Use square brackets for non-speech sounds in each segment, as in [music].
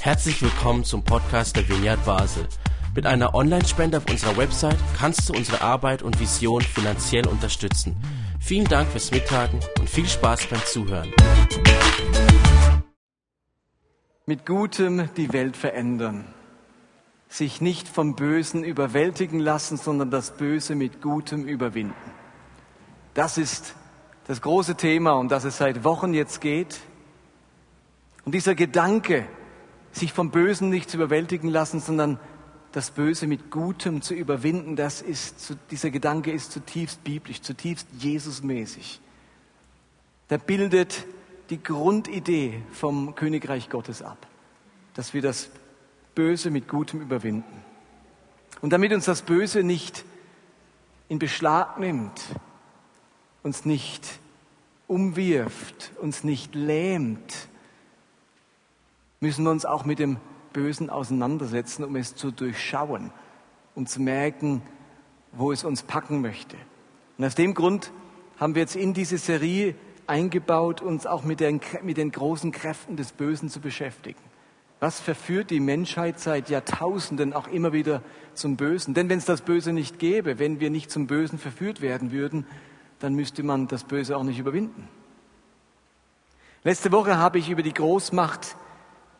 Herzlich willkommen zum Podcast der Vineyard Basel. Mit einer Online-Spende auf unserer Website kannst du unsere Arbeit und Vision finanziell unterstützen. Vielen Dank fürs Mittagen und viel Spaß beim Zuhören. Mit Gutem die Welt verändern. Sich nicht vom Bösen überwältigen lassen, sondern das Böse mit Gutem überwinden. Das ist das große Thema, um das es seit Wochen jetzt geht. Und dieser Gedanke, sich vom Bösen nicht zu überwältigen lassen, sondern das Böse mit Gutem zu überwinden, das ist, dieser Gedanke ist zutiefst biblisch, zutiefst Jesusmäßig. Der bildet die Grundidee vom Königreich Gottes ab, dass wir das Böse mit Gutem überwinden. Und damit uns das Böse nicht in Beschlag nimmt, uns nicht umwirft, uns nicht lähmt, müssen wir uns auch mit dem Bösen auseinandersetzen, um es zu durchschauen, um zu merken, wo es uns packen möchte. Und aus dem Grund haben wir jetzt in diese Serie eingebaut, uns auch mit den, mit den großen Kräften des Bösen zu beschäftigen. Was verführt die Menschheit seit Jahrtausenden auch immer wieder zum Bösen? Denn wenn es das Böse nicht gäbe, wenn wir nicht zum Bösen verführt werden würden, dann müsste man das Böse auch nicht überwinden. Letzte Woche habe ich über die Großmacht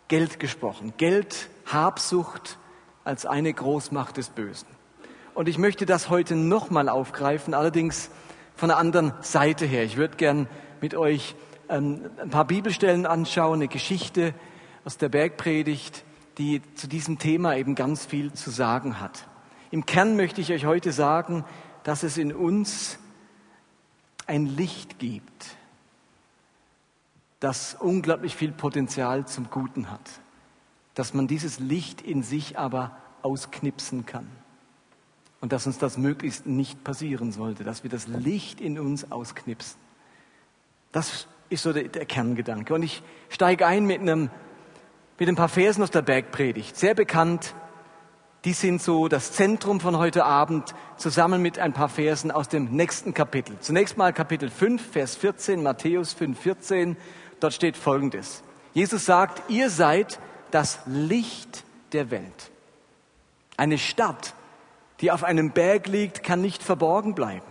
Geld gesprochen. Geld, Habsucht als eine Großmacht des Bösen. Und ich möchte das heute nochmal aufgreifen, allerdings von einer anderen Seite her. Ich würde gern mit euch ähm, ein paar Bibelstellen anschauen, eine Geschichte aus der Bergpredigt, die zu diesem Thema eben ganz viel zu sagen hat. Im Kern möchte ich euch heute sagen, dass es in uns ein Licht gibt, das unglaublich viel Potenzial zum Guten hat, dass man dieses Licht in sich aber ausknipsen kann und dass uns das möglichst nicht passieren sollte, dass wir das Licht in uns ausknipsen. Das ist so der, der Kerngedanke. Und ich steige ein mit einem mit ein paar Versen aus der Bergpredigt, sehr bekannt. Die sind so das Zentrum von heute Abend, zusammen mit ein paar Versen aus dem nächsten Kapitel. Zunächst mal Kapitel 5, Vers 14, Matthäus 5, 14. Dort steht Folgendes. Jesus sagt, ihr seid das Licht der Welt. Eine Stadt, die auf einem Berg liegt, kann nicht verborgen bleiben.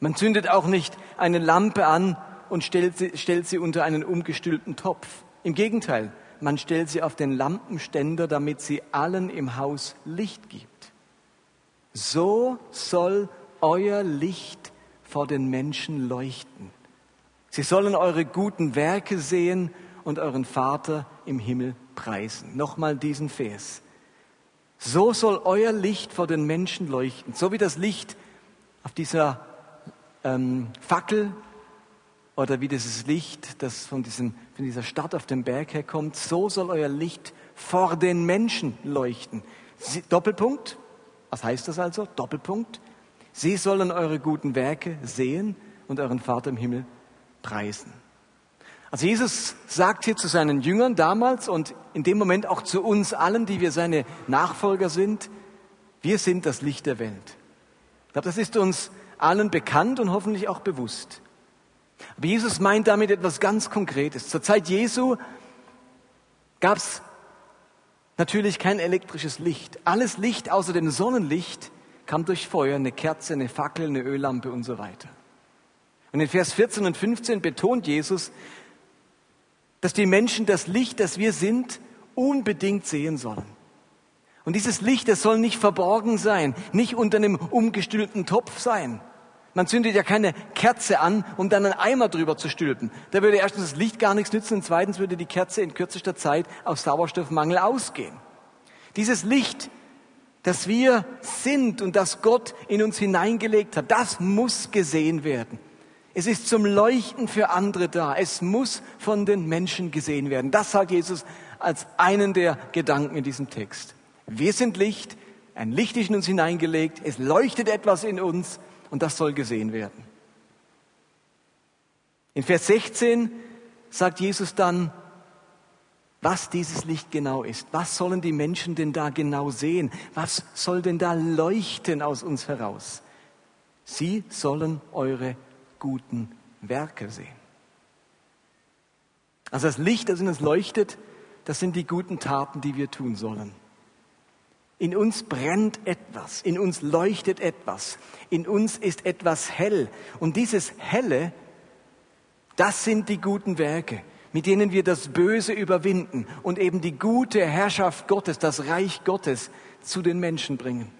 Man zündet auch nicht eine Lampe an und stellt sie, stellt sie unter einen umgestülpten Topf. Im Gegenteil, man stellt sie auf den Lampenständer, damit sie allen im Haus Licht gibt. So soll euer Licht vor den Menschen leuchten, Sie sollen eure guten Werke sehen und euren Vater im Himmel preisen. Nochmal diesen Vers. So soll euer Licht vor den Menschen leuchten, so wie das Licht auf dieser ähm, Fackel oder wie dieses Licht, das von, diesem, von dieser Stadt auf dem Berg herkommt, so soll euer Licht vor den Menschen leuchten. Sie, Doppelpunkt. Was heißt das also? Doppelpunkt. Sie sollen eure guten Werke sehen und euren Vater im Himmel preisen. Also Jesus sagt hier zu seinen Jüngern damals und in dem Moment auch zu uns allen, die wir seine Nachfolger sind, wir sind das Licht der Welt. Ich glaube, das ist uns allen bekannt und hoffentlich auch bewusst. Aber Jesus meint damit etwas ganz Konkretes. Zur Zeit Jesu gab es natürlich kein elektrisches Licht. Alles Licht außer dem Sonnenlicht kam durch Feuer, eine Kerze, eine Fackel, eine Öllampe und so weiter. Und in Vers 14 und 15 betont Jesus, dass die Menschen das Licht, das wir sind, unbedingt sehen sollen. Und dieses Licht, das soll nicht verborgen sein, nicht unter einem umgestülpten Topf sein. Man zündet ja keine Kerze an, um dann einen Eimer drüber zu stülpen. Da würde erstens das Licht gar nichts nützen und zweitens würde die Kerze in kürzester Zeit auf Sauerstoffmangel ausgehen. Dieses Licht, das wir sind und das Gott in uns hineingelegt hat, das muss gesehen werden. Es ist zum Leuchten für andere da. Es muss von den Menschen gesehen werden. Das sagt Jesus als einen der Gedanken in diesem Text. Wir sind Licht, ein Licht ist in uns hineingelegt, es leuchtet etwas in uns und das soll gesehen werden. In Vers 16 sagt Jesus dann, was dieses Licht genau ist. Was sollen die Menschen denn da genau sehen? Was soll denn da leuchten aus uns heraus? Sie sollen eure guten Werke sehen. Also das Licht, das in uns leuchtet, das sind die guten Taten, die wir tun sollen. In uns brennt etwas, in uns leuchtet etwas, in uns ist etwas hell. Und dieses Helle, das sind die guten Werke, mit denen wir das Böse überwinden und eben die gute Herrschaft Gottes, das Reich Gottes zu den Menschen bringen.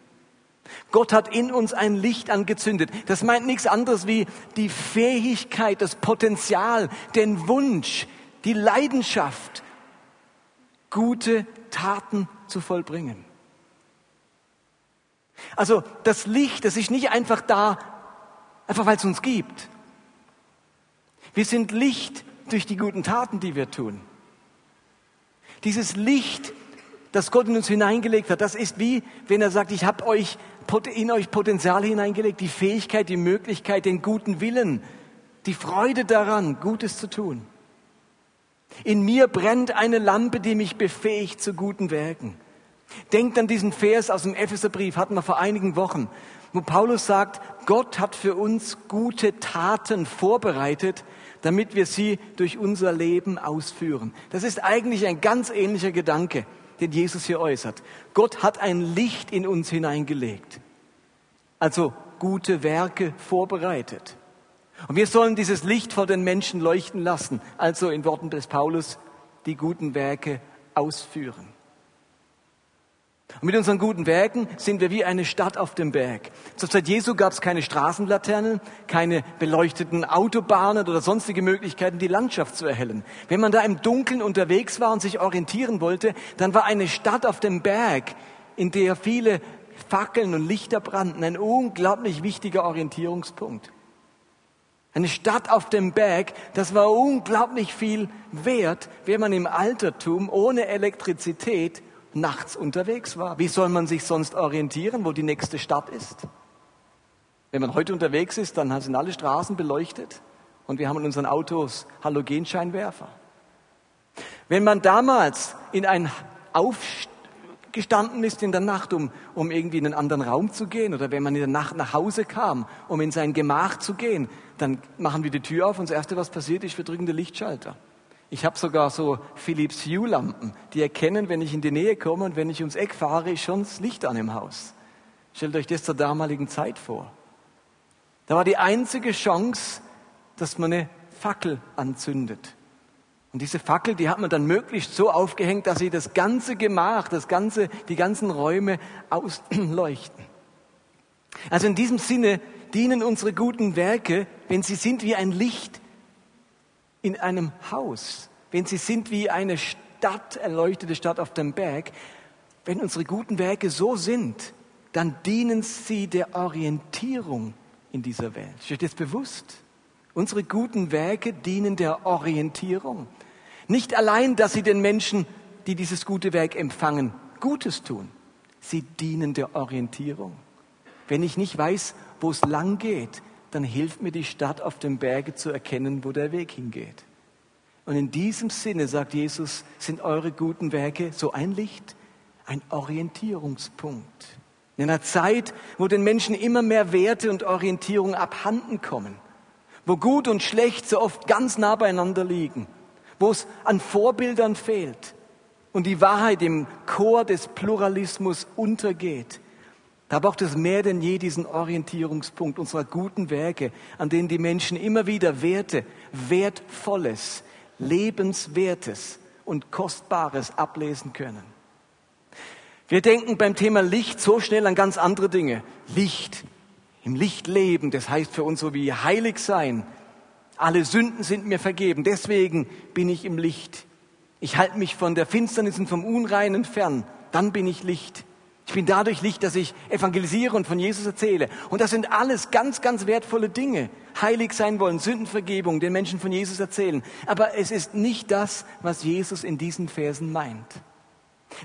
Gott hat in uns ein Licht angezündet. Das meint nichts anderes wie die Fähigkeit, das Potenzial, den Wunsch, die Leidenschaft, gute Taten zu vollbringen. Also das Licht, das ist nicht einfach da, einfach weil es uns gibt. Wir sind Licht durch die guten Taten, die wir tun. Dieses Licht, das Gott in uns hineingelegt hat, das ist wie, wenn er sagt, ich habe euch in euch Potenzial hineingelegt, die Fähigkeit, die Möglichkeit, den guten Willen, die Freude daran, Gutes zu tun. In mir brennt eine Lampe, die mich befähigt zu guten Werken. Denkt an diesen Vers aus dem Epheserbrief, hatten wir vor einigen Wochen, wo Paulus sagt, Gott hat für uns gute Taten vorbereitet, damit wir sie durch unser Leben ausführen. Das ist eigentlich ein ganz ähnlicher Gedanke, den Jesus hier äußert. Gott hat ein Licht in uns hineingelegt, also gute Werke vorbereitet. Und wir sollen dieses Licht vor den Menschen leuchten lassen, also in Worten des Paulus die guten Werke ausführen. Und mit unseren guten Werken sind wir wie eine Stadt auf dem Berg. Zur Zeit Jesu gab es keine Straßenlaternen, keine beleuchteten Autobahnen oder sonstige Möglichkeiten, die Landschaft zu erhellen. Wenn man da im Dunkeln unterwegs war und sich orientieren wollte, dann war eine Stadt auf dem Berg, in der viele Fackeln und Lichter brannten, ein unglaublich wichtiger Orientierungspunkt. Eine Stadt auf dem Berg, das war unglaublich viel wert, wenn man im Altertum ohne Elektrizität nachts unterwegs war. Wie soll man sich sonst orientieren, wo die nächste Stadt ist? Wenn man heute unterwegs ist, dann sind alle Straßen beleuchtet und wir haben in unseren Autos Halogenscheinwerfer. Wenn man damals in ein aufgestanden ist in der Nacht, um, um irgendwie in einen anderen Raum zu gehen, oder wenn man in der Nacht nach Hause kam, um in sein Gemach zu gehen, dann machen wir die Tür auf und das Erste, was passiert ist, wir drücken den Lichtschalter. Ich habe sogar so Philips Hue-Lampen, die erkennen, wenn ich in die Nähe komme und wenn ich ums Eck fahre, ist schon das Licht an im Haus. Stellt euch das zur damaligen Zeit vor. Da war die einzige Chance, dass man eine Fackel anzündet. Und diese Fackel, die hat man dann möglichst so aufgehängt, dass sie das ganze Gemach, das ganze, die ganzen Räume ausleuchten. Also in diesem Sinne dienen unsere guten Werke, wenn sie sind wie ein Licht, in einem Haus, wenn sie sind wie eine Stadt, erleuchtete Stadt auf dem Berg, wenn unsere guten Werke so sind, dann dienen sie der Orientierung in dieser Welt. Steht das bewusst? Unsere guten Werke dienen der Orientierung. Nicht allein, dass sie den Menschen, die dieses gute Werk empfangen, Gutes tun. Sie dienen der Orientierung. Wenn ich nicht weiß, wo es lang geht, dann hilft mir die Stadt auf dem Berge zu erkennen, wo der Weg hingeht. Und in diesem Sinne, sagt Jesus, sind eure guten Werke so ein Licht, ein Orientierungspunkt. In einer Zeit, wo den Menschen immer mehr Werte und Orientierung abhanden kommen, wo gut und schlecht so oft ganz nah beieinander liegen, wo es an Vorbildern fehlt und die Wahrheit im Chor des Pluralismus untergeht, da braucht es mehr denn je diesen Orientierungspunkt unserer guten Werke, an denen die Menschen immer wieder Werte, Wertvolles, Lebenswertes und Kostbares ablesen können. Wir denken beim Thema Licht so schnell an ganz andere Dinge. Licht, im Licht leben, das heißt für uns so wie heilig sein. Alle Sünden sind mir vergeben, deswegen bin ich im Licht. Ich halte mich von der Finsternis und vom Unreinen fern, dann bin ich Licht. Ich bin dadurch Licht, dass ich evangelisiere und von Jesus erzähle. Und das sind alles ganz, ganz wertvolle Dinge. Heilig sein wollen, Sündenvergebung, den Menschen von Jesus erzählen. Aber es ist nicht das, was Jesus in diesen Versen meint.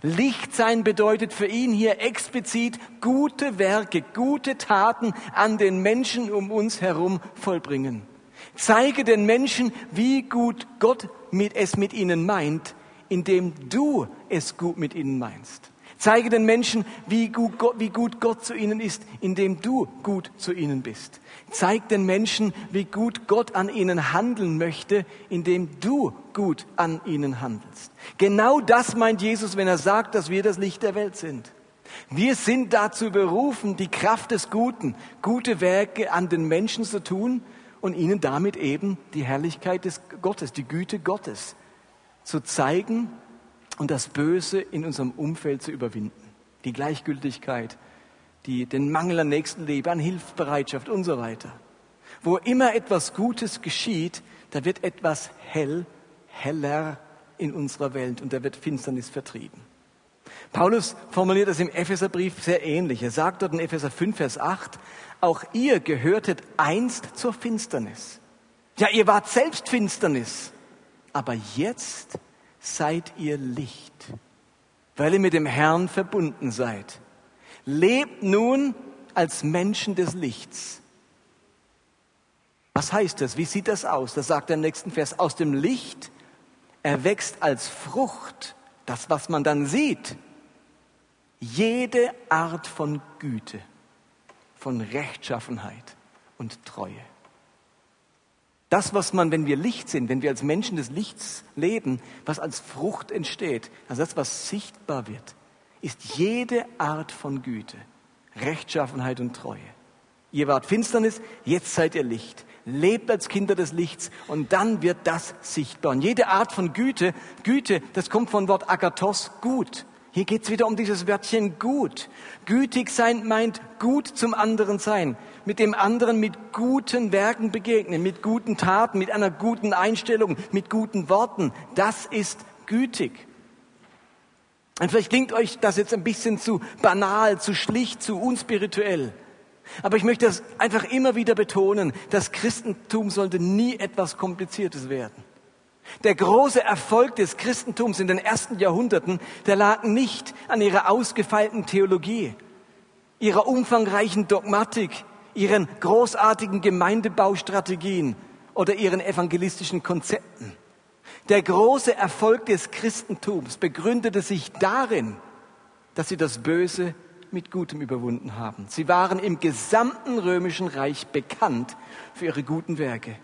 Licht sein bedeutet für ihn hier explizit gute Werke, gute Taten an den Menschen um uns herum vollbringen. Zeige den Menschen, wie gut Gott mit es mit ihnen meint, indem du es gut mit ihnen meinst. Zeige den Menschen, wie gut, Gott, wie gut Gott zu ihnen ist, indem du gut zu ihnen bist. Zeig den Menschen, wie gut Gott an ihnen handeln möchte, indem du gut an ihnen handelst. Genau das meint Jesus, wenn er sagt, dass wir das Licht der Welt sind. Wir sind dazu berufen, die Kraft des Guten, gute Werke an den Menschen zu tun und ihnen damit eben die Herrlichkeit des Gottes, die Güte Gottes zu zeigen und das Böse in unserem Umfeld zu überwinden. Die Gleichgültigkeit, die, den Mangel an Nächstenliebe, an Hilfsbereitschaft und so weiter. Wo immer etwas Gutes geschieht, da wird etwas hell, heller in unserer Welt und da wird Finsternis vertrieben. Paulus formuliert das im Epheserbrief sehr ähnlich. Er sagt dort in Epheser 5, Vers 8, auch ihr gehörtet einst zur Finsternis. Ja, ihr wart selbst Finsternis, aber jetzt seid ihr Licht, weil ihr mit dem Herrn verbunden seid. Lebt nun als Menschen des Lichts. Was heißt das? Wie sieht das aus? Das sagt er im nächsten Vers. Aus dem Licht erwächst als Frucht, das was man dann sieht, jede Art von Güte, von Rechtschaffenheit und Treue. Das, was man, wenn wir Licht sind, wenn wir als Menschen des Lichts leben, was als Frucht entsteht, also das, was sichtbar wird, ist jede Art von Güte, Rechtschaffenheit und Treue. Ihr wart Finsternis, jetzt seid ihr Licht. Lebt als Kinder des Lichts und dann wird das sichtbar. Und jede Art von Güte, Güte, das kommt von Wort Agathos, gut. Hier geht's wieder um dieses Wörtchen gut. Gütig sein meint gut zum anderen sein mit dem anderen mit guten Werken begegnen, mit guten Taten, mit einer guten Einstellung, mit guten Worten. Das ist gütig. Und vielleicht klingt euch das jetzt ein bisschen zu banal, zu schlicht, zu unspirituell. Aber ich möchte das einfach immer wieder betonen. Das Christentum sollte nie etwas Kompliziertes werden. Der große Erfolg des Christentums in den ersten Jahrhunderten, der lag nicht an ihrer ausgefeilten Theologie, ihrer umfangreichen Dogmatik, ihren großartigen Gemeindebaustrategien oder ihren evangelistischen Konzepten. Der große Erfolg des Christentums begründete sich darin, dass sie das Böse mit Gutem überwunden haben. Sie waren im gesamten römischen Reich bekannt für ihre guten Werke.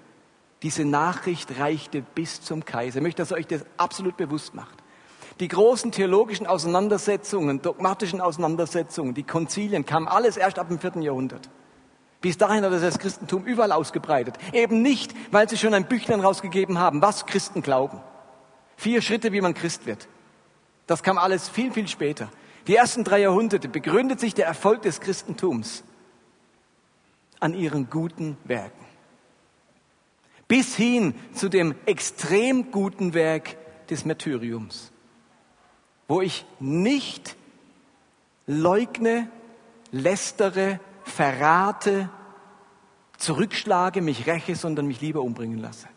Diese Nachricht reichte bis zum Kaiser. Ich möchte, dass ihr euch das absolut bewusst macht. Die großen theologischen Auseinandersetzungen, dogmatischen Auseinandersetzungen, die Konzilien kamen alles erst ab dem vierten Jahrhundert. Bis dahin hat das Christentum überall ausgebreitet. Eben nicht, weil sie schon ein Büchlein rausgegeben haben, was Christen glauben. Vier Schritte, wie man Christ wird. Das kam alles viel, viel später. Die ersten drei Jahrhunderte begründet sich der Erfolg des Christentums an ihren guten Werken. Bis hin zu dem extrem guten Werk des Märtyriums, wo ich nicht leugne, lästere, verrate, zurückschlage, mich räche, sondern mich lieber umbringen lasse.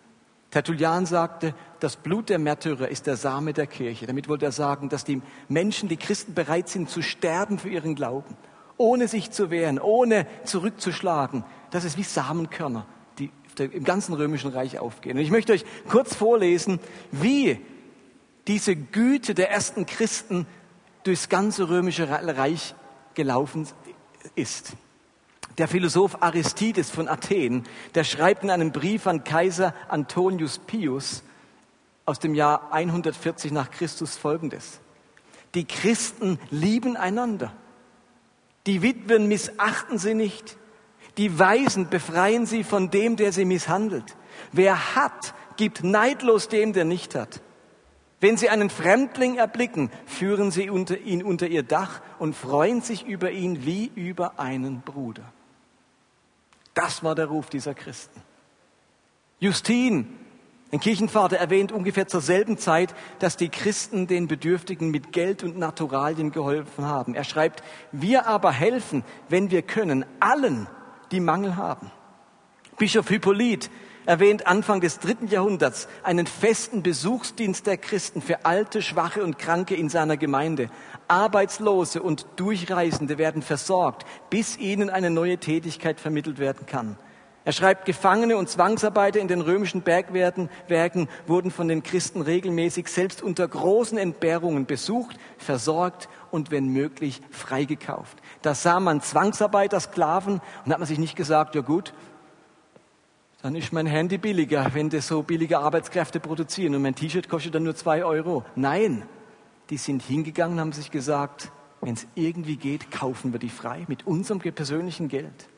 Tertullian sagte, das Blut der Märtyrer ist der Same der Kirche. Damit wollte er sagen, dass die Menschen, die Christen bereit sind zu sterben für ihren Glauben, ohne sich zu wehren, ohne zurückzuschlagen. Das ist wie Samenkörner, die im ganzen römischen Reich aufgehen. Und ich möchte euch kurz vorlesen, wie diese Güte der ersten Christen durchs ganze römische Reich gelaufen ist. Der Philosoph Aristides von Athen, der schreibt in einem Brief an Kaiser Antonius Pius aus dem Jahr 140 nach Christus folgendes. Die Christen lieben einander. Die Witwen missachten sie nicht. Die Weisen befreien sie von dem, der sie misshandelt. Wer hat, gibt neidlos dem, der nicht hat. Wenn sie einen Fremdling erblicken, führen sie ihn unter ihr Dach und freuen sich über ihn wie über einen Bruder. Das war der Ruf dieser Christen. Justin, ein Kirchenvater, erwähnt ungefähr zur selben Zeit, dass die Christen den Bedürftigen mit Geld und Naturalien geholfen haben. Er schreibt, wir aber helfen, wenn wir können, allen, die Mangel haben. Bischof Hippolyt erwähnt Anfang des dritten Jahrhunderts einen festen Besuchsdienst der Christen für Alte, Schwache und Kranke in seiner Gemeinde. Arbeitslose und Durchreisende werden versorgt, bis ihnen eine neue Tätigkeit vermittelt werden kann. Er schreibt, Gefangene und Zwangsarbeiter in den römischen Bergwerken wurden von den Christen regelmäßig selbst unter großen Entbehrungen besucht, versorgt und wenn möglich freigekauft. Da sah man Zwangsarbeiter, Sklaven und hat man sich nicht gesagt, ja gut, dann ist mein Handy billiger, wenn das so billige Arbeitskräfte produzieren und mein T-Shirt kostet dann nur zwei Euro. Nein, die sind hingegangen und haben sich gesagt, wenn es irgendwie geht, kaufen wir die frei mit unserem persönlichen Geld.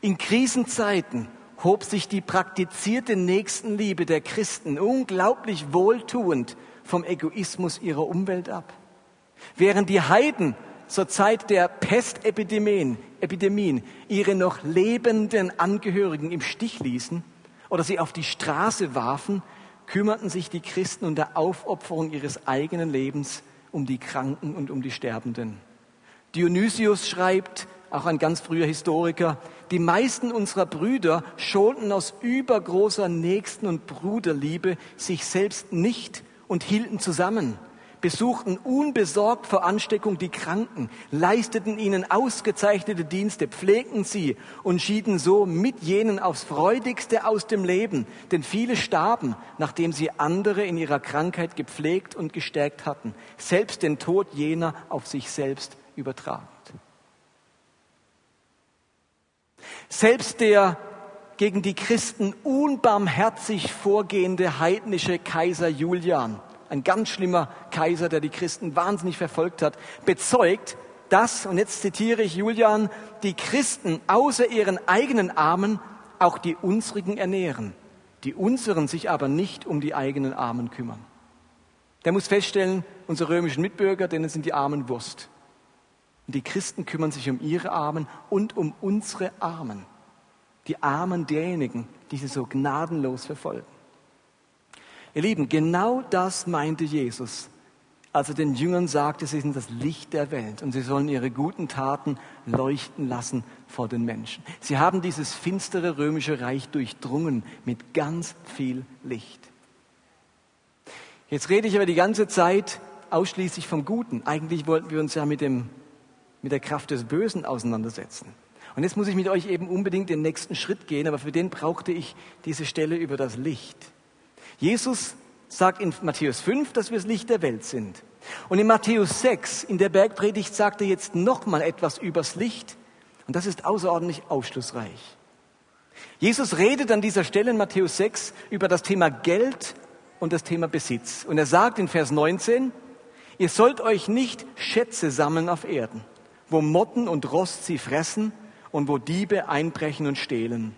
In Krisenzeiten hob sich die praktizierte Nächstenliebe der Christen unglaublich wohltuend vom Egoismus ihrer Umwelt ab. Während die Heiden zur Zeit der Pestepidemien Epidemien ihre noch lebenden Angehörigen im Stich ließen oder sie auf die Straße warfen, kümmerten sich die Christen unter Aufopferung ihres eigenen Lebens um die Kranken und um die Sterbenden. Dionysius schreibt, auch ein ganz früher Historiker, die meisten unserer Brüder schonten aus übergroßer Nächsten- und Bruderliebe sich selbst nicht und hielten zusammen, besuchten unbesorgt vor Ansteckung die Kranken, leisteten ihnen ausgezeichnete Dienste, pflegten sie und schieden so mit jenen aufs freudigste aus dem Leben, denn viele starben, nachdem sie andere in ihrer Krankheit gepflegt und gestärkt hatten, selbst den Tod jener auf sich selbst übertragen. Selbst der gegen die Christen unbarmherzig vorgehende heidnische Kaiser Julian, ein ganz schlimmer Kaiser, der die Christen wahnsinnig verfolgt hat, bezeugt, dass, und jetzt zitiere ich Julian, die Christen außer ihren eigenen Armen auch die unsrigen ernähren, die unseren sich aber nicht um die eigenen Armen kümmern. Der muss feststellen, unsere römischen Mitbürger, denen sind die Armen Wurst. Und die Christen kümmern sich um ihre Armen und um unsere Armen. Die Armen derjenigen, die sie so gnadenlos verfolgen. Ihr Lieben, genau das meinte Jesus, als er den Jüngern sagte, sie sind das Licht der Welt und sie sollen ihre guten Taten leuchten lassen vor den Menschen. Sie haben dieses finstere römische Reich durchdrungen mit ganz viel Licht. Jetzt rede ich aber die ganze Zeit ausschließlich vom Guten. Eigentlich wollten wir uns ja mit dem mit der Kraft des Bösen auseinandersetzen. Und jetzt muss ich mit euch eben unbedingt den nächsten Schritt gehen, aber für den brauchte ich diese Stelle über das Licht. Jesus sagt in Matthäus 5, dass wir das Licht der Welt sind. Und in Matthäus 6, in der Bergpredigt, sagt er jetzt nochmal etwas übers Licht. Und das ist außerordentlich aufschlussreich. Jesus redet an dieser Stelle in Matthäus 6 über das Thema Geld und das Thema Besitz. Und er sagt in Vers 19, ihr sollt euch nicht Schätze sammeln auf Erden wo Motten und Rost sie fressen und wo Diebe einbrechen und stehlen.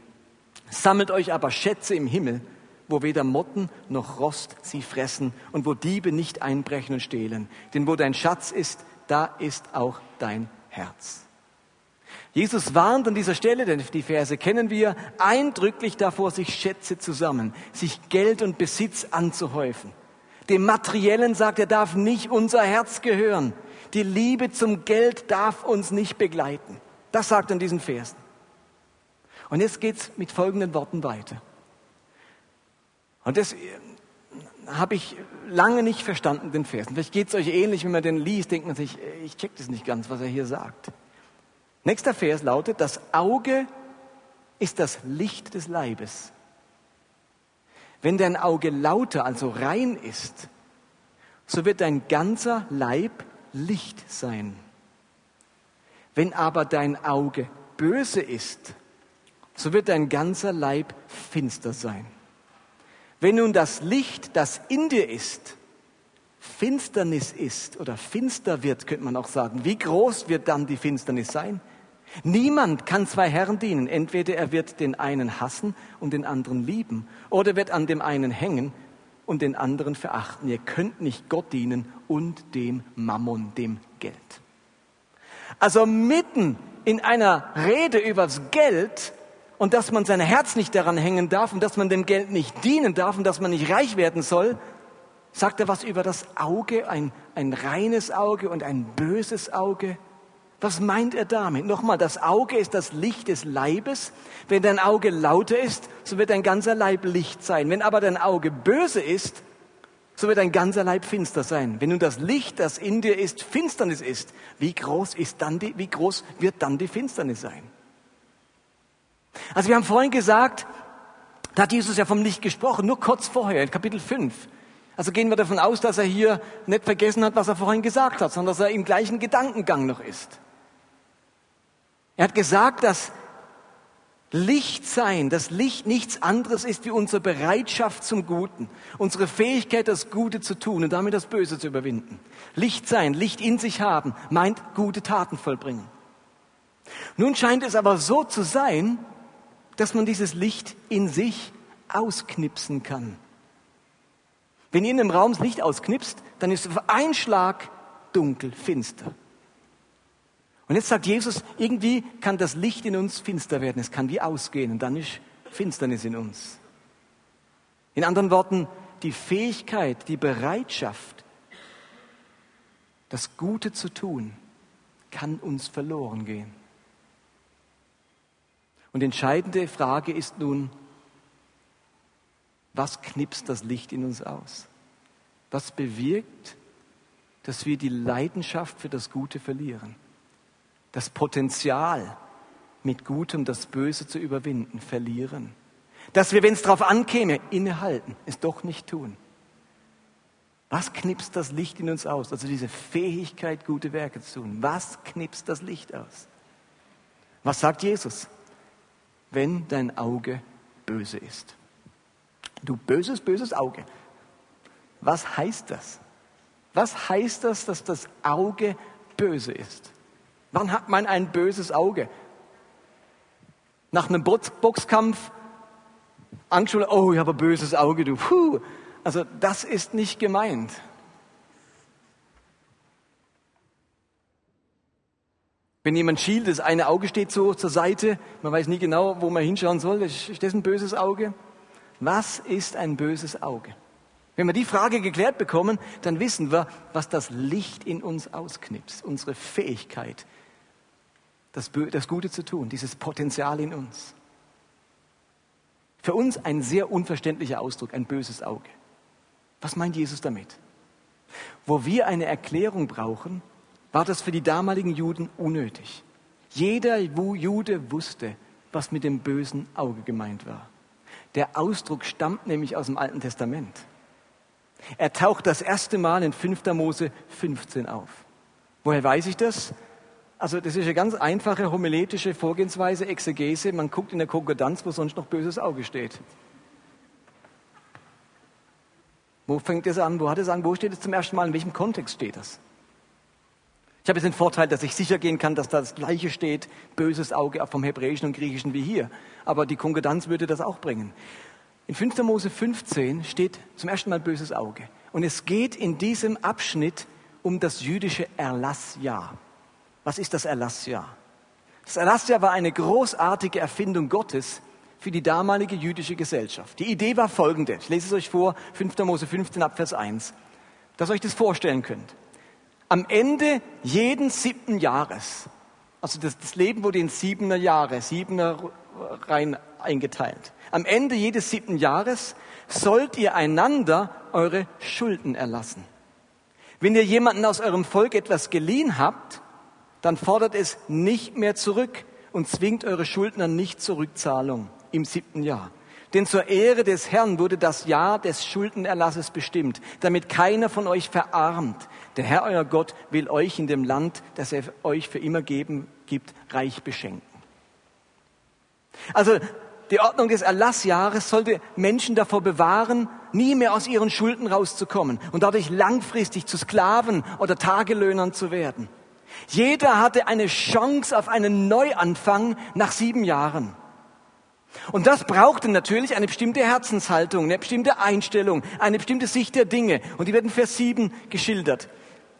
Sammelt euch aber Schätze im Himmel, wo weder Motten noch Rost sie fressen und wo Diebe nicht einbrechen und stehlen. Denn wo dein Schatz ist, da ist auch dein Herz. Jesus warnt an dieser Stelle, denn die Verse kennen wir, eindrücklich davor, sich Schätze zu sammeln, sich Geld und Besitz anzuhäufen. Dem Materiellen sagt er, darf nicht unser Herz gehören. Die Liebe zum Geld darf uns nicht begleiten. Das sagt in diesen Versen. Und jetzt geht's mit folgenden Worten weiter. Und das äh, habe ich lange nicht verstanden, den Versen. Vielleicht geht es euch ähnlich, wenn man den liest, denkt man sich, äh, ich check das nicht ganz, was er hier sagt. Nächster Vers lautet, das Auge ist das Licht des Leibes. Wenn dein Auge lauter, also rein ist, so wird dein ganzer Leib Licht sein. Wenn aber dein Auge böse ist, so wird dein ganzer Leib finster sein. Wenn nun das Licht, das in dir ist, Finsternis ist oder finster wird, könnte man auch sagen, wie groß wird dann die Finsternis sein? Niemand kann zwei Herren dienen. Entweder er wird den einen hassen und den anderen lieben, oder wird an dem einen hängen und den anderen verachten. Ihr könnt nicht Gott dienen und dem Mammon, dem Geld. Also mitten in einer Rede übers Geld und dass man sein Herz nicht daran hängen darf und dass man dem Geld nicht dienen darf und dass man nicht reich werden soll, sagt er was über das Auge, ein, ein reines Auge und ein böses Auge. Was meint er damit? Nochmal, das Auge ist das Licht des Leibes. Wenn dein Auge lauter ist, so wird dein ganzer Leib Licht sein. Wenn aber dein Auge böse ist, so wird dein ganzer Leib finster sein. Wenn nun das Licht, das in dir ist, Finsternis ist, wie groß ist dann die, wie groß wird dann die Finsternis sein? Also wir haben vorhin gesagt, da hat Jesus ja vom Licht gesprochen, nur kurz vorher, in Kapitel 5. Also gehen wir davon aus, dass er hier nicht vergessen hat, was er vorhin gesagt hat, sondern dass er im gleichen Gedankengang noch ist. Er hat gesagt, dass Licht sein, das Licht nichts anderes ist wie unsere Bereitschaft zum Guten, unsere Fähigkeit, das Gute zu tun und damit das Böse zu überwinden. Licht sein, Licht in sich haben, meint gute Taten vollbringen. Nun scheint es aber so zu sein, dass man dieses Licht in sich ausknipsen kann. Wenn ihr in einem Raum das Licht ausknipst, dann ist es auf einen Schlag dunkel, finster. Und jetzt sagt Jesus, irgendwie kann das Licht in uns finster werden, es kann wie ausgehen und dann ist Finsternis in uns. In anderen Worten, die Fähigkeit, die Bereitschaft, das Gute zu tun, kann uns verloren gehen. Und die entscheidende Frage ist nun, was knipst das Licht in uns aus? Was bewirkt, dass wir die Leidenschaft für das Gute verlieren? Das Potenzial, mit Gutem das Böse zu überwinden, verlieren. Dass wir, wenn es darauf ankäme, innehalten, es doch nicht tun. Was knipst das Licht in uns aus? Also diese Fähigkeit, gute Werke zu tun. Was knipst das Licht aus? Was sagt Jesus? Wenn dein Auge böse ist. Du böses, böses Auge. Was heißt das? Was heißt das, dass das Auge böse ist? Wann hat man ein böses Auge? Nach einem Boxkampf angeschaut, oh, ich habe ein böses Auge, du. Puh. Also das ist nicht gemeint. Wenn jemand schielt, das eine Auge steht so zur Seite, man weiß nie genau, wo man hinschauen soll, ist das ein böses Auge? Was ist ein böses Auge? Wenn wir die Frage geklärt bekommen, dann wissen wir, was das Licht in uns ausknipst, unsere Fähigkeit, das, das Gute zu tun, dieses Potenzial in uns. Für uns ein sehr unverständlicher Ausdruck, ein böses Auge. Was meint Jesus damit? Wo wir eine Erklärung brauchen, war das für die damaligen Juden unnötig. Jeder Jude wusste, was mit dem bösen Auge gemeint war. Der Ausdruck stammt nämlich aus dem Alten Testament. Er taucht das erste Mal in 5. Mose 15 auf. Woher weiß ich das? Also das ist eine ganz einfache homiletische Vorgehensweise, Exegese. Man guckt in der Konkordanz, wo sonst noch böses Auge steht. Wo fängt es an? Wo hat es an? Wo steht es zum ersten Mal? In welchem Kontext steht das? Ich habe jetzt den Vorteil, dass ich sicher gehen kann, dass da das Gleiche steht, böses Auge vom Hebräischen und Griechischen wie hier. Aber die Konkordanz würde das auch bringen. In 5. Mose 15 steht zum ersten Mal böses Auge. Und es geht in diesem Abschnitt um das jüdische Erlassjahr. Was ist das Erlassjahr? Das Erlassjahr war eine großartige Erfindung Gottes für die damalige jüdische Gesellschaft. Die Idee war folgende. Ich lese es euch vor, 5. Mose 15 ab Vers 1. Dass ihr euch das vorstellen könnt. Am Ende jeden siebten Jahres, also das, das Leben wurde in siebener Jahre, siebener rein eingeteilt. Am Ende jedes siebten Jahres sollt ihr einander eure Schulden erlassen. Wenn ihr jemanden aus eurem Volk etwas geliehen habt, dann fordert es nicht mehr zurück und zwingt eure Schuldner nicht zur Rückzahlung im siebten Jahr. Denn zur Ehre des Herrn wurde das Jahr des Schuldenerlasses bestimmt, damit keiner von euch verarmt. Der Herr, euer Gott, will euch in dem Land, das er euch für immer geben gibt, reich beschenken. Also die Ordnung des Erlassjahres sollte Menschen davor bewahren, nie mehr aus ihren Schulden rauszukommen und dadurch langfristig zu Sklaven oder Tagelöhnern zu werden. Jeder hatte eine Chance auf einen Neuanfang nach sieben Jahren. Und das brauchte natürlich eine bestimmte Herzenshaltung, eine bestimmte Einstellung, eine bestimmte Sicht der Dinge. Und die werden in Vers 7 geschildert.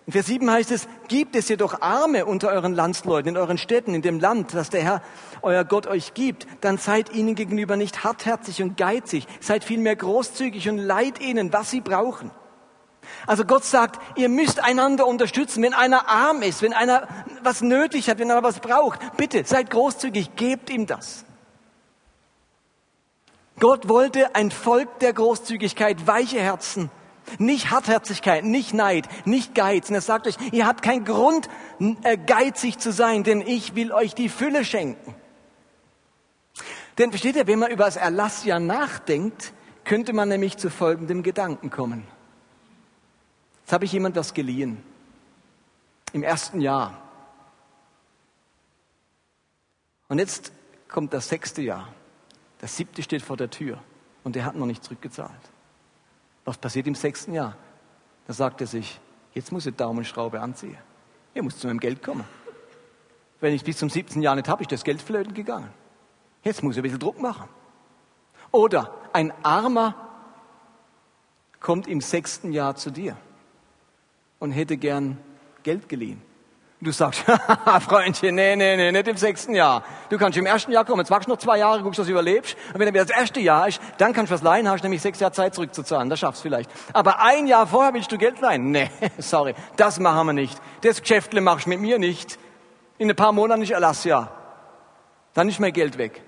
In Vers 7 heißt es, gibt es jedoch Arme unter euren Landsleuten, in euren Städten, in dem Land, das der Herr, euer Gott euch gibt, dann seid ihnen gegenüber nicht hartherzig und geizig, seid vielmehr großzügig und leid ihnen, was sie brauchen. Also Gott sagt, ihr müsst einander unterstützen. Wenn einer arm ist, wenn einer was nötig hat, wenn einer was braucht, bitte seid großzügig, gebt ihm das. Gott wollte ein Volk der Großzügigkeit, weiche Herzen, nicht Hartherzigkeit, nicht Neid, nicht Geiz. Und er sagt euch, ihr habt keinen Grund, äh, geizig zu sein, denn ich will euch die Fülle schenken. Denn versteht ihr, wenn man über das Erlassjahr nachdenkt, könnte man nämlich zu folgendem Gedanken kommen. Jetzt habe ich jemand was geliehen. Im ersten Jahr. Und jetzt kommt das sechste Jahr. Das siebte steht vor der Tür und er hat noch nicht zurückgezahlt. Was passiert im sechsten Jahr? Da sagt er sich, jetzt muss ich Daumenschraube anziehen. Er muss zu meinem Geld kommen. Wenn ich bis zum siebten Jahr nicht habe, ist das Geld flöten gegangen. Jetzt muss ich ein bisschen Druck machen. Oder ein Armer kommt im sechsten Jahr zu dir und hätte gern Geld geliehen. Du sagst, [laughs] Freundchen, nee, nee, nee, nicht im sechsten Jahr. Du kannst im ersten Jahr kommen, jetzt wachst du noch zwei Jahre, guckst, dass du überlebst. Und wenn wieder das erste Jahr ist, dann kannst du was leihen, hast nämlich sechs Jahre Zeit zurückzuzahlen. Das schaffst du vielleicht. Aber ein Jahr vorher willst du Geld leihen? Nee, [laughs] sorry, das machen wir nicht. Das Geschäftle machst du mit mir nicht. In ein paar Monaten ist Erlassjahr. Dann ist mein Geld weg.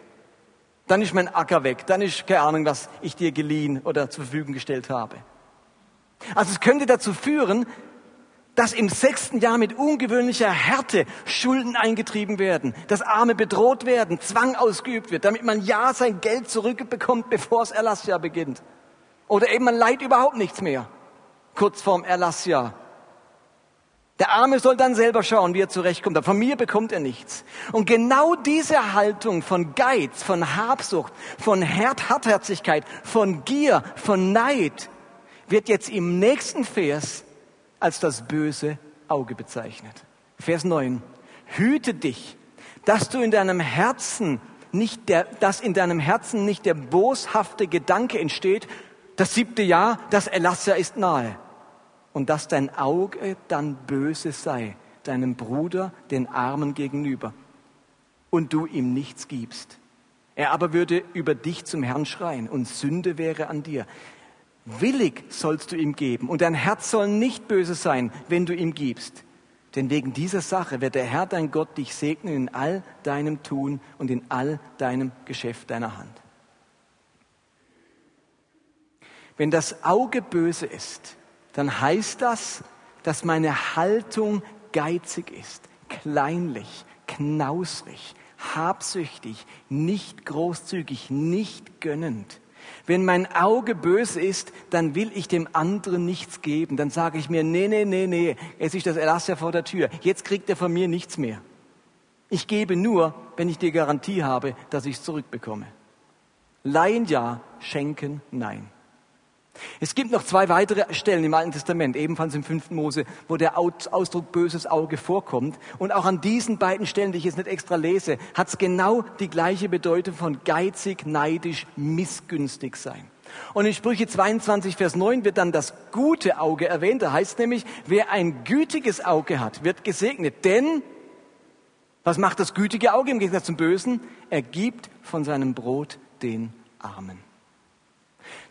Dann ist mein Acker weg. Dann ist keine Ahnung, was ich dir geliehen oder zur Verfügung gestellt habe. Also es könnte dazu führen, dass im sechsten Jahr mit ungewöhnlicher Härte Schulden eingetrieben werden, dass Arme bedroht werden, Zwang ausgeübt wird, damit man ja sein Geld zurückbekommt, bevor das Erlassjahr beginnt. Oder eben man leiht überhaupt nichts mehr, kurz vorm Erlassjahr. Der Arme soll dann selber schauen, wie er zurechtkommt. Aber von mir bekommt er nichts. Und genau diese Haltung von Geiz, von Habsucht, von Hartherzigkeit, von Gier, von Neid wird jetzt im nächsten Vers als das böse Auge bezeichnet. Vers 9. Hüte dich, dass du in deinem Herzen nicht der, dass in deinem Herzen nicht der boshafte Gedanke entsteht, das siebte Jahr, das Erlassjahr ist nahe. Und dass dein Auge dann böse sei, deinem Bruder, den Armen gegenüber, und du ihm nichts gibst. Er aber würde über dich zum Herrn schreien und Sünde wäre an dir. Willig sollst du ihm geben und dein Herz soll nicht böse sein, wenn du ihm gibst. Denn wegen dieser Sache wird der Herr dein Gott dich segnen in all deinem Tun und in all deinem Geschäft deiner Hand. Wenn das Auge böse ist, dann heißt das, dass meine Haltung geizig ist, kleinlich, knausrig, habsüchtig, nicht großzügig, nicht gönnend. Wenn mein Auge böse ist, dann will ich dem anderen nichts geben. Dann sage ich mir, nee, nee, nee, nee, es ist das Erlass ja vor der Tür. Jetzt kriegt er von mir nichts mehr. Ich gebe nur, wenn ich die Garantie habe, dass ich es zurückbekomme. Leihen ja, schenken nein. Es gibt noch zwei weitere Stellen im Alten Testament, ebenfalls im fünften Mose, wo der Ausdruck böses Auge vorkommt. Und auch an diesen beiden Stellen, die ich jetzt nicht extra lese, hat es genau die gleiche Bedeutung von geizig, neidisch, missgünstig sein. Und in Sprüche 22, Vers 9 wird dann das gute Auge erwähnt. Da heißt nämlich, wer ein gütiges Auge hat, wird gesegnet. Denn, was macht das gütige Auge im Gegensatz zum Bösen? Er gibt von seinem Brot den Armen.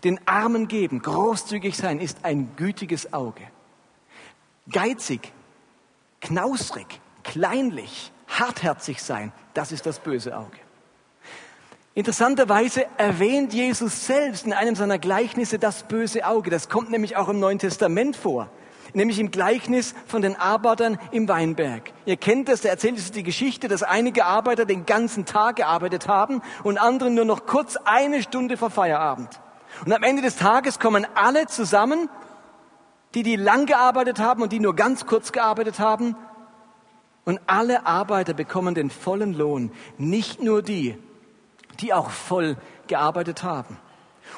Den Armen geben, großzügig sein, ist ein gütiges Auge. Geizig, knausrig, kleinlich, hartherzig sein, das ist das böse Auge. Interessanterweise erwähnt Jesus selbst in einem seiner Gleichnisse das böse Auge. Das kommt nämlich auch im Neuen Testament vor. Nämlich im Gleichnis von den Arbeitern im Weinberg. Ihr kennt das, da erzählt es die Geschichte, dass einige Arbeiter den ganzen Tag gearbeitet haben und andere nur noch kurz eine Stunde vor Feierabend. Und am Ende des Tages kommen alle zusammen, die, die lang gearbeitet haben und die nur ganz kurz gearbeitet haben. Und alle Arbeiter bekommen den vollen Lohn, nicht nur die, die auch voll gearbeitet haben.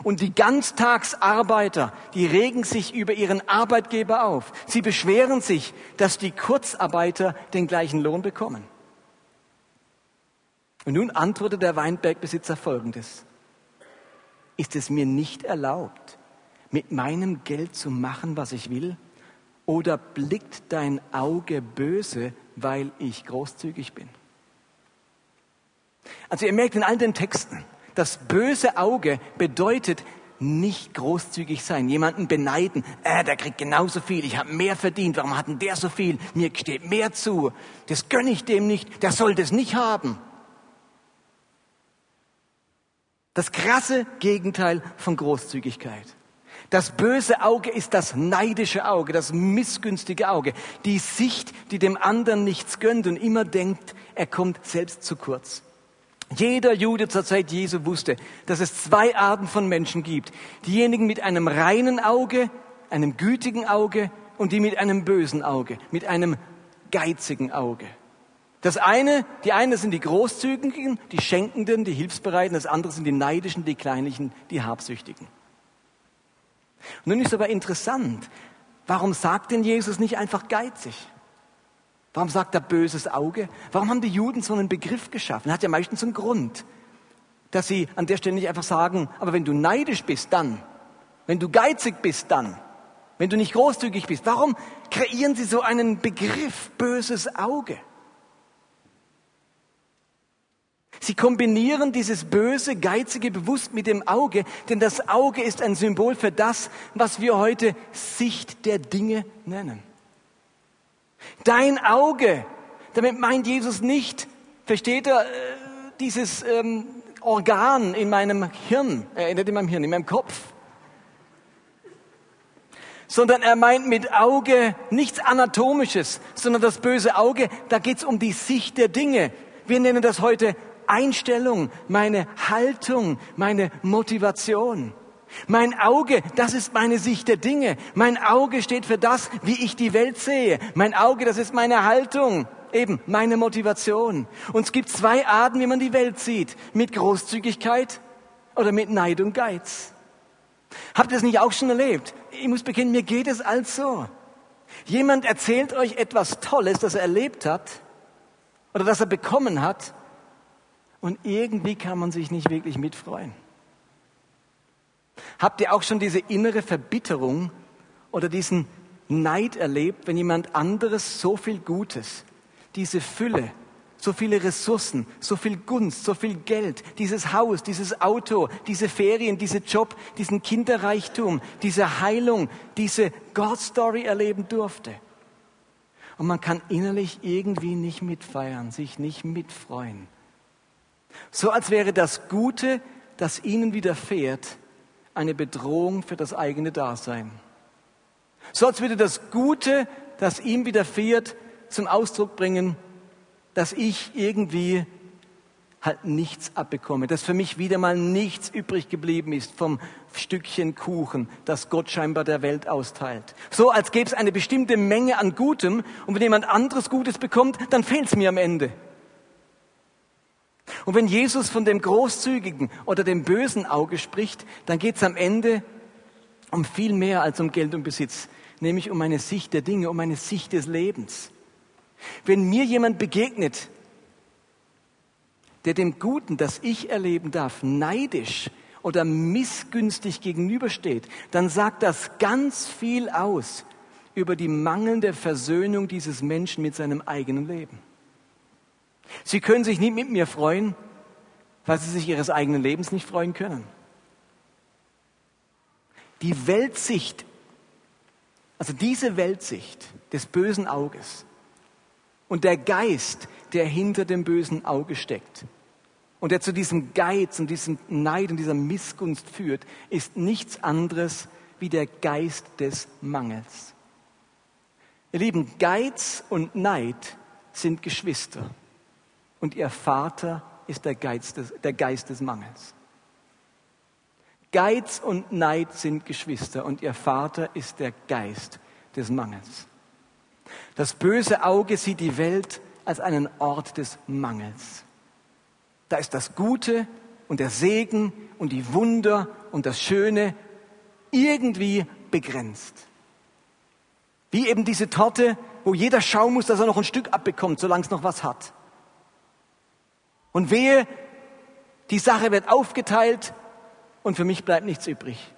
Und die Ganztagsarbeiter, die regen sich über ihren Arbeitgeber auf. Sie beschweren sich, dass die Kurzarbeiter den gleichen Lohn bekommen. Und nun antwortet der Weinbergbesitzer Folgendes ist es mir nicht erlaubt, mit meinem Geld zu machen, was ich will? Oder blickt dein Auge böse, weil ich großzügig bin? Also ihr merkt in all den Texten, das böse Auge bedeutet nicht großzügig sein, jemanden beneiden, äh, der kriegt genauso viel, ich habe mehr verdient, warum hat denn der so viel, mir steht mehr zu, das gönne ich dem nicht, der soll das nicht haben. Das krasse Gegenteil von Großzügigkeit. Das böse Auge ist das neidische Auge, das missgünstige Auge, die Sicht, die dem anderen nichts gönnt und immer denkt, er kommt selbst zu kurz. Jeder Jude zur Zeit Jesu wusste, dass es zwei Arten von Menschen gibt. Diejenigen mit einem reinen Auge, einem gütigen Auge und die mit einem bösen Auge, mit einem geizigen Auge. Das eine, die eine sind die Großzügigen, die Schenkenden, die Hilfsbereiten, das andere sind die Neidischen, die Kleinlichen, die Habsüchtigen. Nun ist aber interessant, warum sagt denn Jesus nicht einfach geizig? Warum sagt er böses Auge? Warum haben die Juden so einen Begriff geschaffen? Hat ja meistens einen Grund, dass sie an der Stelle nicht einfach sagen, aber wenn du neidisch bist, dann. Wenn du geizig bist, dann. Wenn du nicht großzügig bist. Warum kreieren sie so einen Begriff böses Auge? Sie kombinieren dieses böse, geizige bewusst mit dem Auge, denn das Auge ist ein Symbol für das, was wir heute Sicht der Dinge nennen. Dein Auge, damit meint Jesus nicht, versteht er, äh, dieses ähm, Organ in meinem Hirn, äh, in meinem Hirn, in meinem Kopf, sondern er meint mit Auge nichts Anatomisches, sondern das böse Auge, da geht es um die Sicht der Dinge. Wir nennen das heute Einstellung, meine Haltung, meine Motivation. Mein Auge, das ist meine Sicht der Dinge. Mein Auge steht für das, wie ich die Welt sehe. Mein Auge, das ist meine Haltung, eben meine Motivation. Und es gibt zwei Arten, wie man die Welt sieht. Mit Großzügigkeit oder mit Neid und Geiz. Habt ihr das nicht auch schon erlebt? Ich muss bekennen, mir geht es als so. Jemand erzählt euch etwas Tolles, das er erlebt hat oder das er bekommen hat und irgendwie kann man sich nicht wirklich mitfreuen. Habt ihr auch schon diese innere Verbitterung oder diesen Neid erlebt, wenn jemand anderes so viel Gutes, diese Fülle, so viele Ressourcen, so viel Gunst, so viel Geld, dieses Haus, dieses Auto, diese Ferien, diese Job, diesen Kinderreichtum, diese Heilung, diese God-Story erleben durfte. Und man kann innerlich irgendwie nicht mitfeiern, sich nicht mitfreuen. So als wäre das Gute, das ihnen widerfährt, eine Bedrohung für das eigene Dasein. So als würde das Gute, das ihm widerfährt, zum Ausdruck bringen, dass ich irgendwie halt nichts abbekomme, dass für mich wieder mal nichts übrig geblieben ist vom Stückchen Kuchen, das Gott scheinbar der Welt austeilt. So als gäbe es eine bestimmte Menge an Gutem und wenn jemand anderes Gutes bekommt, dann fehlt es mir am Ende. Und wenn Jesus von dem großzügigen oder dem bösen Auge spricht, dann geht es am Ende um viel mehr als um Geld und Besitz, nämlich um eine Sicht der Dinge, um eine Sicht des Lebens. Wenn mir jemand begegnet, der dem Guten, das ich erleben darf, neidisch oder missgünstig gegenübersteht, dann sagt das ganz viel aus über die mangelnde Versöhnung dieses Menschen mit seinem eigenen Leben. Sie können sich nicht mit mir freuen, weil sie sich ihres eigenen Lebens nicht freuen können. Die Weltsicht, also diese Weltsicht des bösen Auges und der Geist, der hinter dem bösen Auge steckt und der zu diesem Geiz und diesem Neid und dieser Missgunst führt, ist nichts anderes wie der Geist des Mangels. Ihr Lieben, Geiz und Neid sind Geschwister und ihr Vater ist der Geist des, der Geist des Mangels. Geiz und Neid sind Geschwister und ihr Vater ist der Geist des Mangels. Das böse Auge sieht die Welt als einen Ort des Mangels. Da ist das Gute und der Segen und die Wunder und das Schöne irgendwie begrenzt. Wie eben diese Torte, wo jeder schauen muss, dass er noch ein Stück abbekommt, solange es noch was hat. Und wehe, die Sache wird aufgeteilt und für mich bleibt nichts übrig.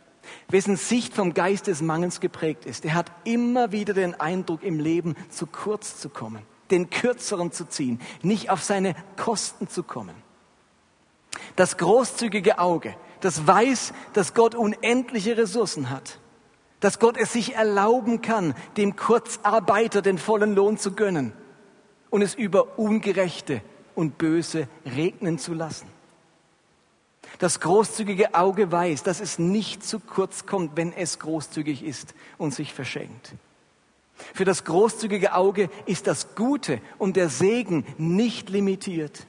Wessen Sicht vom Geist des Mangels geprägt ist, der hat immer wieder den Eindruck, im Leben zu kurz zu kommen, den Kürzeren zu ziehen, nicht auf seine Kosten zu kommen. Das großzügige Auge, das weiß, dass Gott unendliche Ressourcen hat, dass Gott es sich erlauben kann, dem Kurzarbeiter den vollen Lohn zu gönnen und es über Ungerechte und Böse regnen zu lassen. Das großzügige Auge weiß, dass es nicht zu kurz kommt, wenn es großzügig ist und sich verschenkt. Für das großzügige Auge ist das Gute und der Segen nicht limitiert.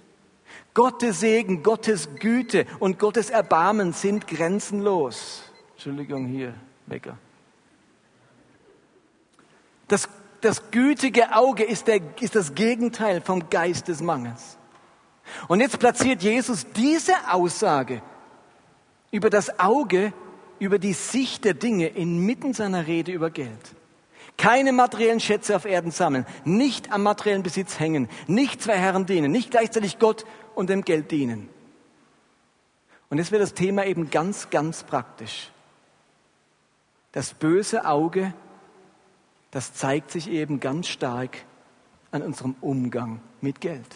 Gottes Segen, Gottes Güte und Gottes Erbarmen sind grenzenlos. Entschuldigung, hier, Wecker. Das, das gütige Auge ist, der, ist das Gegenteil vom Geist des Mangels. Und jetzt platziert Jesus diese Aussage über das Auge, über die Sicht der Dinge inmitten seiner Rede über Geld. Keine materiellen Schätze auf Erden sammeln, nicht am materiellen Besitz hängen, nicht zwei Herren dienen, nicht gleichzeitig Gott und dem Geld dienen. Und jetzt wird das Thema eben ganz, ganz praktisch. Das böse Auge, das zeigt sich eben ganz stark an unserem Umgang mit Geld.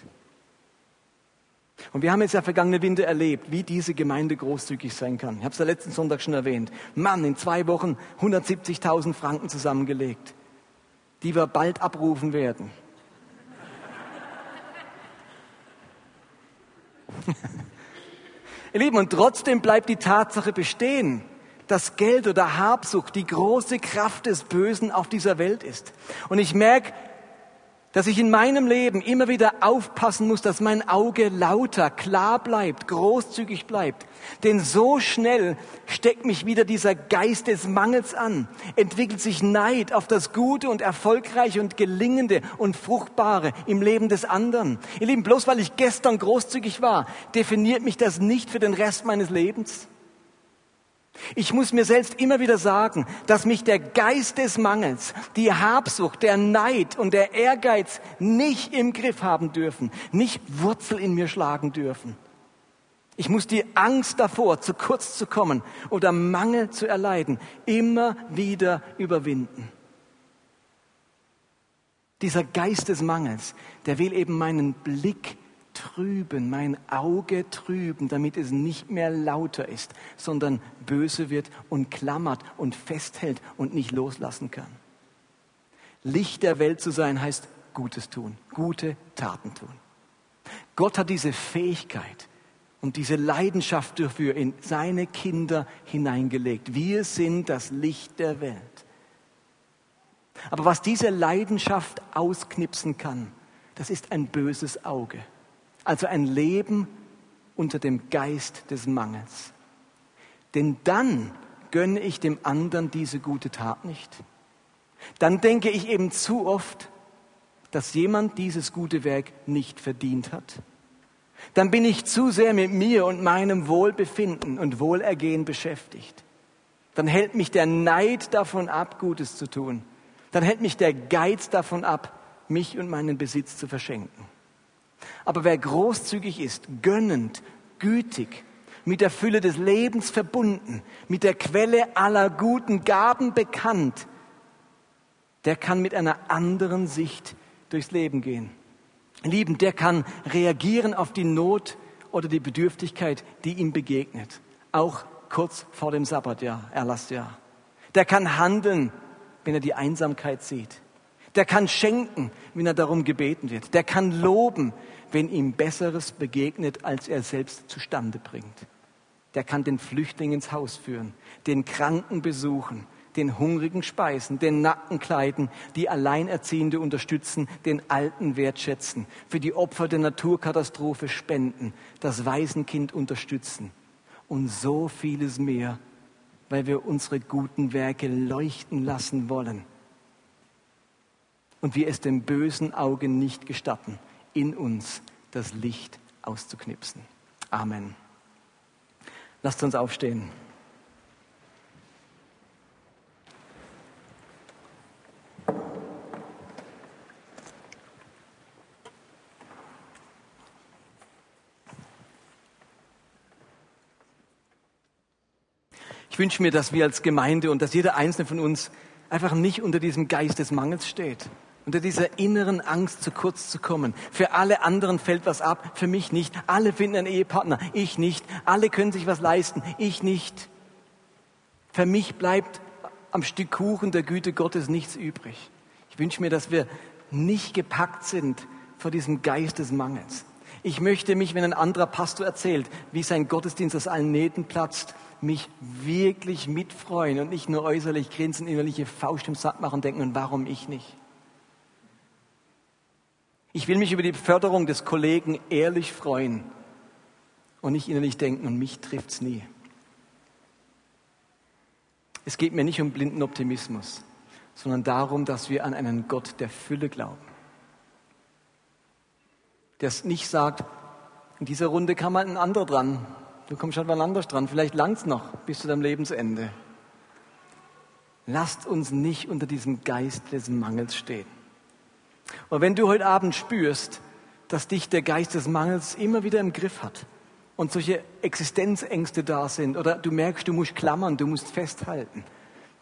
Und wir haben jetzt ja vergangene Winter erlebt, wie diese Gemeinde großzügig sein kann. Ich habe es ja letzten Sonntag schon erwähnt. Mann, in zwei Wochen 170.000 Franken zusammengelegt, die wir bald abrufen werden. Ihr Lieben, und trotzdem bleibt die Tatsache bestehen, dass Geld oder Habsucht die große Kraft des Bösen auf dieser Welt ist. Und ich merke, dass ich in meinem Leben immer wieder aufpassen muss, dass mein Auge lauter, klar bleibt, großzügig bleibt. Denn so schnell steckt mich wieder dieser Geist des Mangels an, entwickelt sich Neid auf das Gute und Erfolgreiche und Gelingende und Fruchtbare im Leben des anderen. Ihr Lieben, bloß weil ich gestern großzügig war, definiert mich das nicht für den Rest meines Lebens. Ich muss mir selbst immer wieder sagen, dass mich der Geist des Mangels, die Habsucht, der Neid und der Ehrgeiz nicht im Griff haben dürfen, nicht Wurzel in mir schlagen dürfen. Ich muss die Angst davor, zu kurz zu kommen oder Mangel zu erleiden, immer wieder überwinden. Dieser Geist des Mangels, der will eben meinen Blick trüben, mein Auge trüben, damit es nicht mehr lauter ist, sondern böse wird und klammert und festhält und nicht loslassen kann. Licht der Welt zu sein heißt Gutes tun, gute Taten tun. Gott hat diese Fähigkeit und diese Leidenschaft dafür in seine Kinder hineingelegt. Wir sind das Licht der Welt. Aber was diese Leidenschaft ausknipsen kann, das ist ein böses Auge. Also ein Leben unter dem Geist des Mangels. Denn dann gönne ich dem anderen diese gute Tat nicht. Dann denke ich eben zu oft, dass jemand dieses gute Werk nicht verdient hat. Dann bin ich zu sehr mit mir und meinem Wohlbefinden und Wohlergehen beschäftigt. Dann hält mich der Neid davon ab, Gutes zu tun. Dann hält mich der Geiz davon ab, mich und meinen Besitz zu verschenken. Aber wer großzügig ist, gönnend, gütig, mit der Fülle des Lebens verbunden, mit der Quelle aller guten Gaben bekannt, der kann mit einer anderen Sicht durchs Leben gehen. Lieben, der kann reagieren auf die Not oder die Bedürftigkeit, die ihm begegnet. Auch kurz vor dem Sabbatjahr, Erlassjahr. Der kann handeln, wenn er die Einsamkeit sieht. Der kann schenken, wenn er darum gebeten wird. Der kann loben, wenn ihm Besseres begegnet, als er selbst zustande bringt. Der kann den Flüchtling ins Haus führen, den Kranken besuchen, den Hungrigen speisen, den Nacken kleiden, die Alleinerziehende unterstützen, den Alten wertschätzen, für die Opfer der Naturkatastrophe spenden, das Waisenkind unterstützen und so vieles mehr, weil wir unsere guten Werke leuchten lassen wollen und wir es dem bösen Auge nicht gestatten, in uns das Licht auszuknipsen. Amen. Lasst uns aufstehen. Ich wünsche mir, dass wir als Gemeinde und dass jeder einzelne von uns einfach nicht unter diesem Geist des Mangels steht unter dieser inneren Angst zu kurz zu kommen. Für alle anderen fällt was ab, für mich nicht. Alle finden einen Ehepartner, ich nicht. Alle können sich was leisten, ich nicht. Für mich bleibt am Stück Kuchen der Güte Gottes nichts übrig. Ich wünsche mir, dass wir nicht gepackt sind vor diesem Geist des Mangels. Ich möchte mich, wenn ein anderer Pastor erzählt, wie sein Gottesdienst aus allen Nähten platzt, mich wirklich mitfreuen und nicht nur äußerlich grinsen, innerliche Faust im Sack machen und denken, und warum ich nicht? Ich will mich über die Förderung des Kollegen ehrlich freuen und nicht innerlich denken, und mich trifft's nie. Es geht mir nicht um blinden Optimismus, sondern darum, dass wir an einen Gott der Fülle glauben. Der es nicht sagt, in dieser Runde kann mal ein anderer dran. Du kommst schon mal anders dran. Vielleicht langt's noch bis zu deinem Lebensende. Lasst uns nicht unter diesem Geist des Mangels stehen. Und wenn du heute Abend spürst, dass dich der Geist des Mangels immer wieder im Griff hat und solche Existenzängste da sind oder du merkst, du musst klammern, du musst festhalten,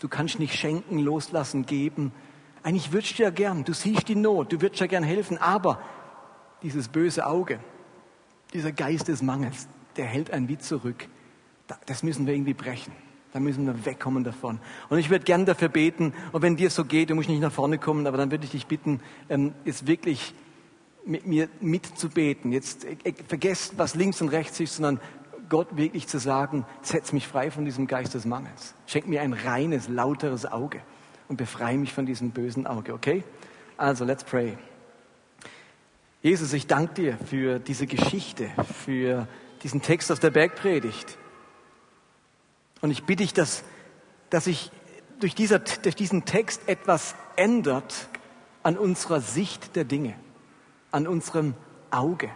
du kannst nicht schenken, loslassen, geben. Eigentlich würdest du ja gern, du siehst die Not, du würdest ja gern helfen, aber dieses böse Auge, dieser Geist des Mangels, der hält einen wie zurück. Das müssen wir irgendwie brechen. Da müssen wir wegkommen davon. Und ich würde gern dafür beten, und wenn dir so geht, du musst nicht nach vorne kommen, aber dann würde ich dich bitten, ähm, jetzt wirklich mit mir mitzubeten. Jetzt äh, äh, vergesst, was links und rechts ist, sondern Gott wirklich zu sagen, setz mich frei von diesem Geist des Mangels. Schenk mir ein reines, lauteres Auge und befreie mich von diesem bösen Auge, okay? Also, let's pray. Jesus, ich danke dir für diese Geschichte, für diesen Text aus der Bergpredigt. Und ich bitte dich, dass, dass sich durch, dieser, durch diesen Text etwas ändert an unserer Sicht der Dinge, an unserem Auge.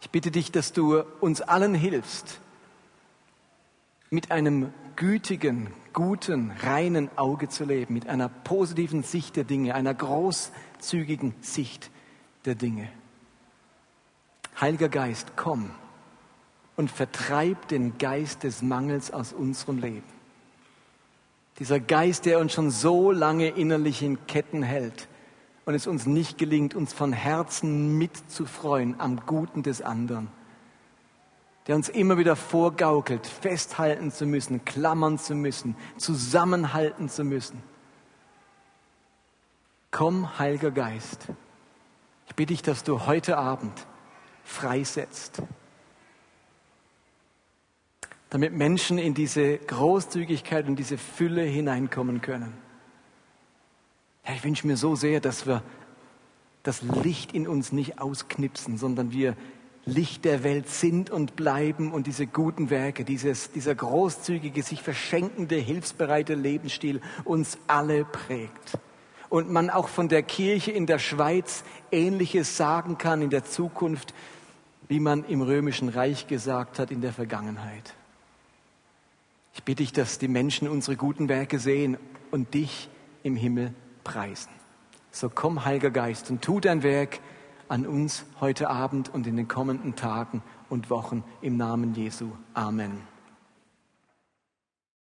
Ich bitte dich, dass du uns allen hilfst, mit einem gütigen, guten, reinen Auge zu leben, mit einer positiven Sicht der Dinge, einer großzügigen Sicht der Dinge. Heiliger Geist, komm und vertreib den Geist des Mangels aus unserem Leben. Dieser Geist, der uns schon so lange innerlich in Ketten hält und es uns nicht gelingt, uns von Herzen mitzufreuen am Guten des anderen, der uns immer wieder vorgaukelt, festhalten zu müssen, klammern zu müssen, zusammenhalten zu müssen. Komm, Heiliger Geist, ich bitte dich, dass du heute Abend freisetzt damit Menschen in diese Großzügigkeit und diese Fülle hineinkommen können. Ja, ich wünsche mir so sehr, dass wir das Licht in uns nicht ausknipsen, sondern wir Licht der Welt sind und bleiben und diese guten Werke, dieses, dieser großzügige, sich verschenkende, hilfsbereite Lebensstil uns alle prägt. Und man auch von der Kirche in der Schweiz Ähnliches sagen kann in der Zukunft, wie man im römischen Reich gesagt hat in der Vergangenheit. Ich bitte dich, dass die Menschen unsere guten Werke sehen und dich im Himmel preisen. So komm, Heiliger Geist, und tu dein Werk an uns heute Abend und in den kommenden Tagen und Wochen im Namen Jesu. Amen.